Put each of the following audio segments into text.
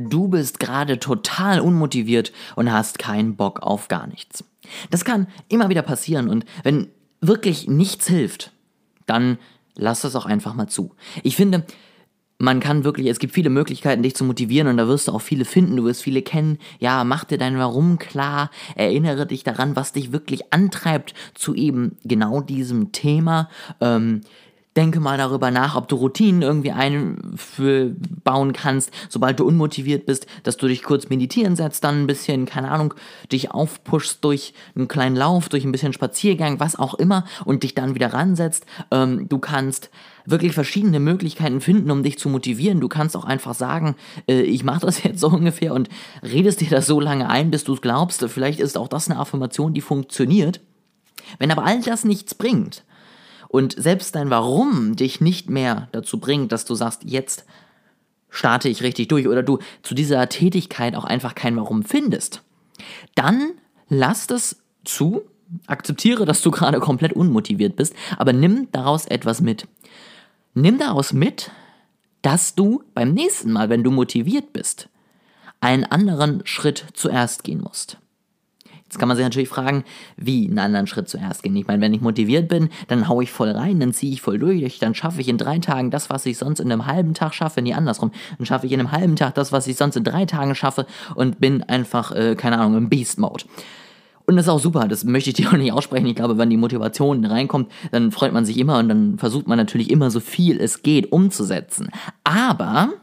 Du bist gerade total unmotiviert und hast keinen Bock auf gar nichts. Das kann immer wieder passieren und wenn wirklich nichts hilft, dann lass das auch einfach mal zu. Ich finde, man kann wirklich, es gibt viele Möglichkeiten, dich zu motivieren und da wirst du auch viele finden, du wirst viele kennen. Ja, mach dir dein Warum klar, erinnere dich daran, was dich wirklich antreibt zu eben genau diesem Thema. Ähm, denke mal darüber nach, ob du Routinen irgendwie einbauen kannst, sobald du unmotiviert bist, dass du dich kurz meditieren setzt, dann ein bisschen, keine Ahnung, dich aufpushst durch einen kleinen Lauf, durch ein bisschen Spaziergang, was auch immer und dich dann wieder ransetzt. Ähm, du kannst wirklich verschiedene Möglichkeiten finden, um dich zu motivieren. Du kannst auch einfach sagen, äh, ich mache das jetzt so ungefähr und redest dir das so lange ein, bis du es glaubst. Vielleicht ist auch das eine Affirmation, die funktioniert. Wenn aber all das nichts bringt, und selbst dein Warum dich nicht mehr dazu bringt, dass du sagst, jetzt starte ich richtig durch oder du zu dieser Tätigkeit auch einfach kein Warum findest, dann lass das zu, akzeptiere, dass du gerade komplett unmotiviert bist, aber nimm daraus etwas mit. Nimm daraus mit, dass du beim nächsten Mal, wenn du motiviert bist, einen anderen Schritt zuerst gehen musst. Jetzt kann man sich natürlich fragen, wie einen anderen Schritt zuerst gehen. Ich meine, wenn ich motiviert bin, dann haue ich voll rein, dann ziehe ich voll durch, dann schaffe ich in drei Tagen das, was ich sonst in einem halben Tag schaffe, nie andersrum. Dann schaffe ich in einem halben Tag das, was ich sonst in drei Tagen schaffe und bin einfach, äh, keine Ahnung, im Beast-Mode. Und das ist auch super, das möchte ich dir auch nicht aussprechen. Ich glaube, wenn die Motivation reinkommt, dann freut man sich immer und dann versucht man natürlich immer so viel es geht umzusetzen. Aber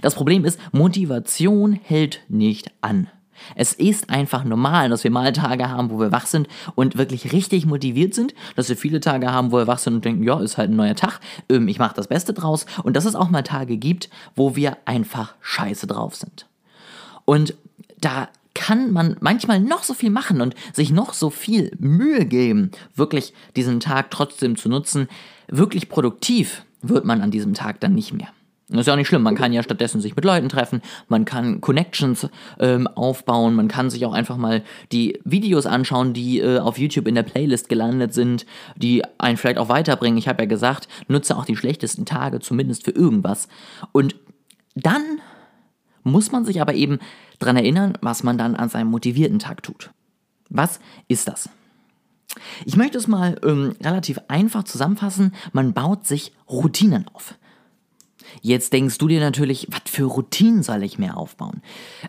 das Problem ist, Motivation hält nicht an. Es ist einfach normal, dass wir mal Tage haben, wo wir wach sind und wirklich richtig motiviert sind, dass wir viele Tage haben, wo wir wach sind und denken, ja, ist halt ein neuer Tag, ähm, ich mache das Beste draus und dass es auch mal Tage gibt, wo wir einfach scheiße drauf sind. Und da kann man manchmal noch so viel machen und sich noch so viel Mühe geben, wirklich diesen Tag trotzdem zu nutzen. Wirklich produktiv wird man an diesem Tag dann nicht mehr. Das ist ja auch nicht schlimm. Man kann ja stattdessen sich mit Leuten treffen, man kann Connections ähm, aufbauen, man kann sich auch einfach mal die Videos anschauen, die äh, auf YouTube in der Playlist gelandet sind, die einen vielleicht auch weiterbringen. Ich habe ja gesagt, nutze auch die schlechtesten Tage zumindest für irgendwas. Und dann muss man sich aber eben daran erinnern, was man dann an seinem motivierten Tag tut. Was ist das? Ich möchte es mal ähm, relativ einfach zusammenfassen. Man baut sich Routinen auf. Jetzt denkst du dir natürlich, was für Routinen soll ich mir aufbauen?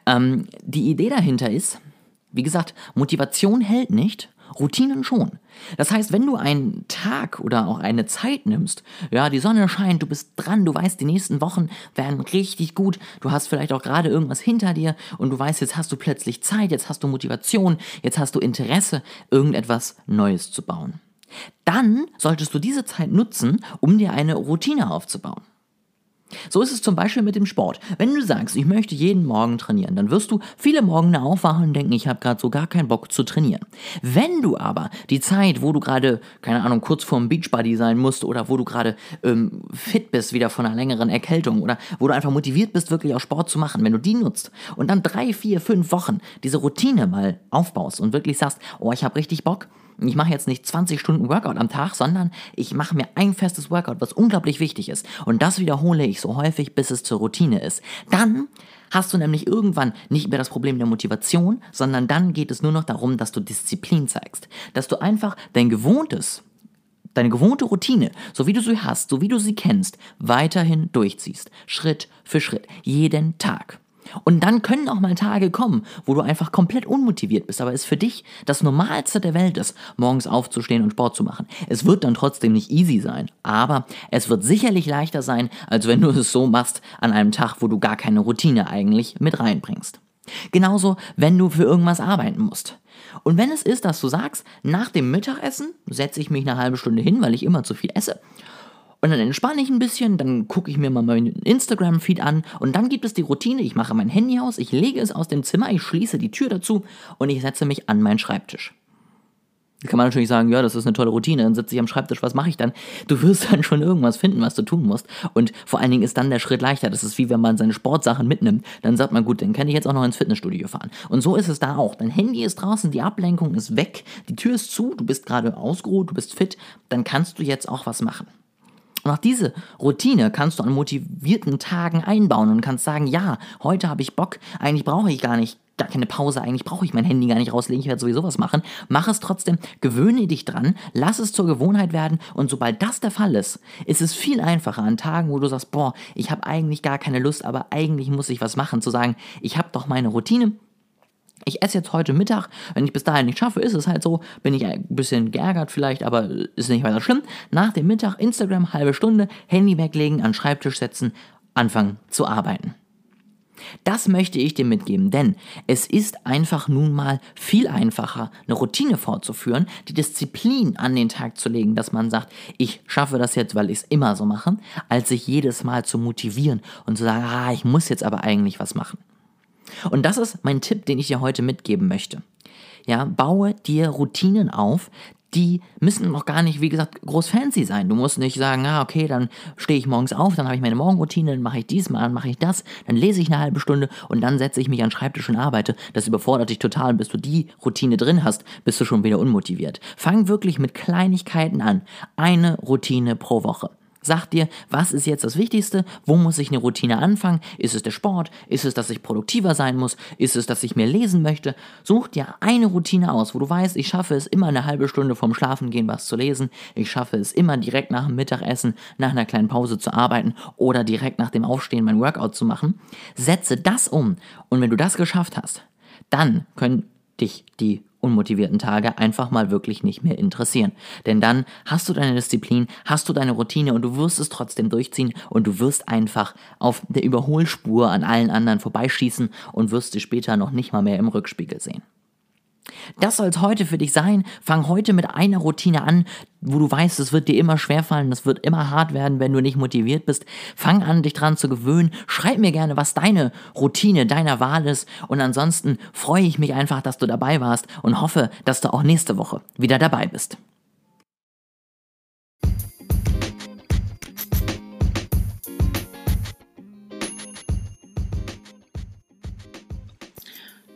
Ähm, die Idee dahinter ist, wie gesagt, Motivation hält nicht, Routinen schon. Das heißt, wenn du einen Tag oder auch eine Zeit nimmst, ja, die Sonne scheint, du bist dran, du weißt, die nächsten Wochen werden richtig gut, du hast vielleicht auch gerade irgendwas hinter dir und du weißt, jetzt hast du plötzlich Zeit, jetzt hast du Motivation, jetzt hast du Interesse, irgendetwas Neues zu bauen. Dann solltest du diese Zeit nutzen, um dir eine Routine aufzubauen. So ist es zum Beispiel mit dem Sport. Wenn du sagst, ich möchte jeden Morgen trainieren, dann wirst du viele Morgen aufwachen und denken, ich habe gerade so gar keinen Bock zu trainieren. Wenn du aber die Zeit, wo du gerade, keine Ahnung, kurz vorm Beachbody sein musst oder wo du gerade ähm, fit bist, wieder von einer längeren Erkältung oder wo du einfach motiviert bist, wirklich auch Sport zu machen, wenn du die nutzt und dann drei, vier, fünf Wochen diese Routine mal aufbaust und wirklich sagst, oh, ich habe richtig Bock, ich mache jetzt nicht 20 Stunden Workout am Tag, sondern ich mache mir ein festes Workout, was unglaublich wichtig ist. Und das wiederhole ich so häufig, bis es zur Routine ist. Dann hast du nämlich irgendwann nicht mehr das Problem der Motivation, sondern dann geht es nur noch darum, dass du Disziplin zeigst. Dass du einfach dein gewohntes, deine gewohnte Routine, so wie du sie hast, so wie du sie kennst, weiterhin durchziehst. Schritt für Schritt. Jeden Tag. Und dann können auch mal Tage kommen, wo du einfach komplett unmotiviert bist, aber es für dich das Normalste der Welt ist, morgens aufzustehen und Sport zu machen. Es wird dann trotzdem nicht easy sein, aber es wird sicherlich leichter sein, als wenn du es so machst an einem Tag, wo du gar keine Routine eigentlich mit reinbringst. Genauso, wenn du für irgendwas arbeiten musst. Und wenn es ist, dass du sagst, nach dem Mittagessen setze ich mich eine halbe Stunde hin, weil ich immer zu viel esse, Und dann entspanne ich ein bisschen, dann gucke ich mir mal meinen Instagram-Feed an und dann gibt es die Routine, ich mache mein Handy aus, ich lege es aus dem Zimmer, ich schließe die Tür dazu und ich setze mich an meinen Schreibtisch. Da kann man natürlich sagen, ja, das ist eine tolle Routine, dann sitze ich am Schreibtisch, was mache ich dann? Du wirst dann schon irgendwas finden, was du tun musst. Und vor allen Dingen ist dann der Schritt leichter. Das ist wie wenn man seine Sportsachen mitnimmt. Dann sagt man, gut, dann kann ich jetzt auch noch ins Fitnessstudio fahren. Und so ist es da auch. Dein Handy ist draußen, die Ablenkung ist weg, die Tür ist zu, du bist gerade ausgeruht, du bist fit, dann kannst du jetzt auch was machen. Und auch diese Routine kannst du an motivierten Tagen einbauen und kannst sagen, ja, heute habe ich Bock, eigentlich brauche ich gar nicht gar keine Pause, eigentlich brauche ich mein Handy gar nicht rauslegen, ich werde sowieso was machen. Mach es trotzdem, gewöhne dich dran, lass es zur Gewohnheit werden und sobald das der Fall ist, ist es viel einfacher an Tagen, wo du sagst, boah, ich habe eigentlich gar keine Lust, aber eigentlich muss ich was machen, zu sagen, ich habe doch meine Routine, ich esse jetzt heute Mittag, wenn ich bis dahin nicht schaffe, ist es halt so, bin ich ein bisschen geärgert vielleicht, aber ist nicht weiter schlimm. Nach dem Mittag Instagram, halbe Stunde, Handy weglegen, an den Schreibtisch setzen, anfangen zu arbeiten. Das möchte ich dir mitgeben, denn es ist einfach nun mal viel einfacher, eine Routine fortzuführen, die Disziplin an den Tag zu legen, dass man sagt, ich schaffe das jetzt, weil ich es immer so mache, als sich jedes Mal zu motivieren und zu sagen, ah, ich muss jetzt aber eigentlich was machen. Und das ist mein Tipp, den ich dir heute mitgeben möchte. Ja, baue dir Routinen auf, die müssen noch gar nicht, wie gesagt, groß fancy sein. Du musst nicht sagen, ah, okay, dann stehe ich morgens auf, dann habe ich meine Morgenroutine, dann mache ich dies mal, dann mache ich das, dann lese ich eine halbe Stunde und dann setze ich mich an den Schreibtisch und arbeite. Das überfordert dich total. Bis du die Routine drin hast, bist du schon wieder unmotiviert. Fang wirklich mit Kleinigkeiten an. Eine Routine pro Woche. Sag dir, was ist jetzt das Wichtigste? Wo muss ich eine Routine anfangen? Ist es der Sport? Ist es, dass ich produktiver sein muss? Ist es, dass ich mehr lesen möchte? Such dir eine Routine aus, wo du weißt, ich schaffe es immer eine halbe Stunde vorm Schlafengehen was zu lesen. Ich schaffe es immer direkt nach dem Mittagessen, nach einer kleinen Pause zu arbeiten oder direkt nach dem Aufstehen mein Workout zu machen. Setze das um. Und wenn du das geschafft hast, dann können dich die unmotivierten Tage einfach mal wirklich nicht mehr interessieren. Denn dann hast du deine Disziplin, hast du deine Routine und du wirst es trotzdem durchziehen und du wirst einfach auf der Überholspur an allen anderen vorbeischießen und wirst sie später noch nicht mal mehr im Rückspiegel sehen. Das soll es heute für dich sein. Fang heute mit einer Routine an, wo du weißt, es wird dir immer schwerfallen, es wird immer hart werden, wenn du nicht motiviert bist. Fang an, dich dran zu gewöhnen. Schreib mir gerne, was deine Routine deiner Wahl ist. Und ansonsten freue ich mich einfach, dass du dabei warst und hoffe, dass du auch nächste Woche wieder dabei bist.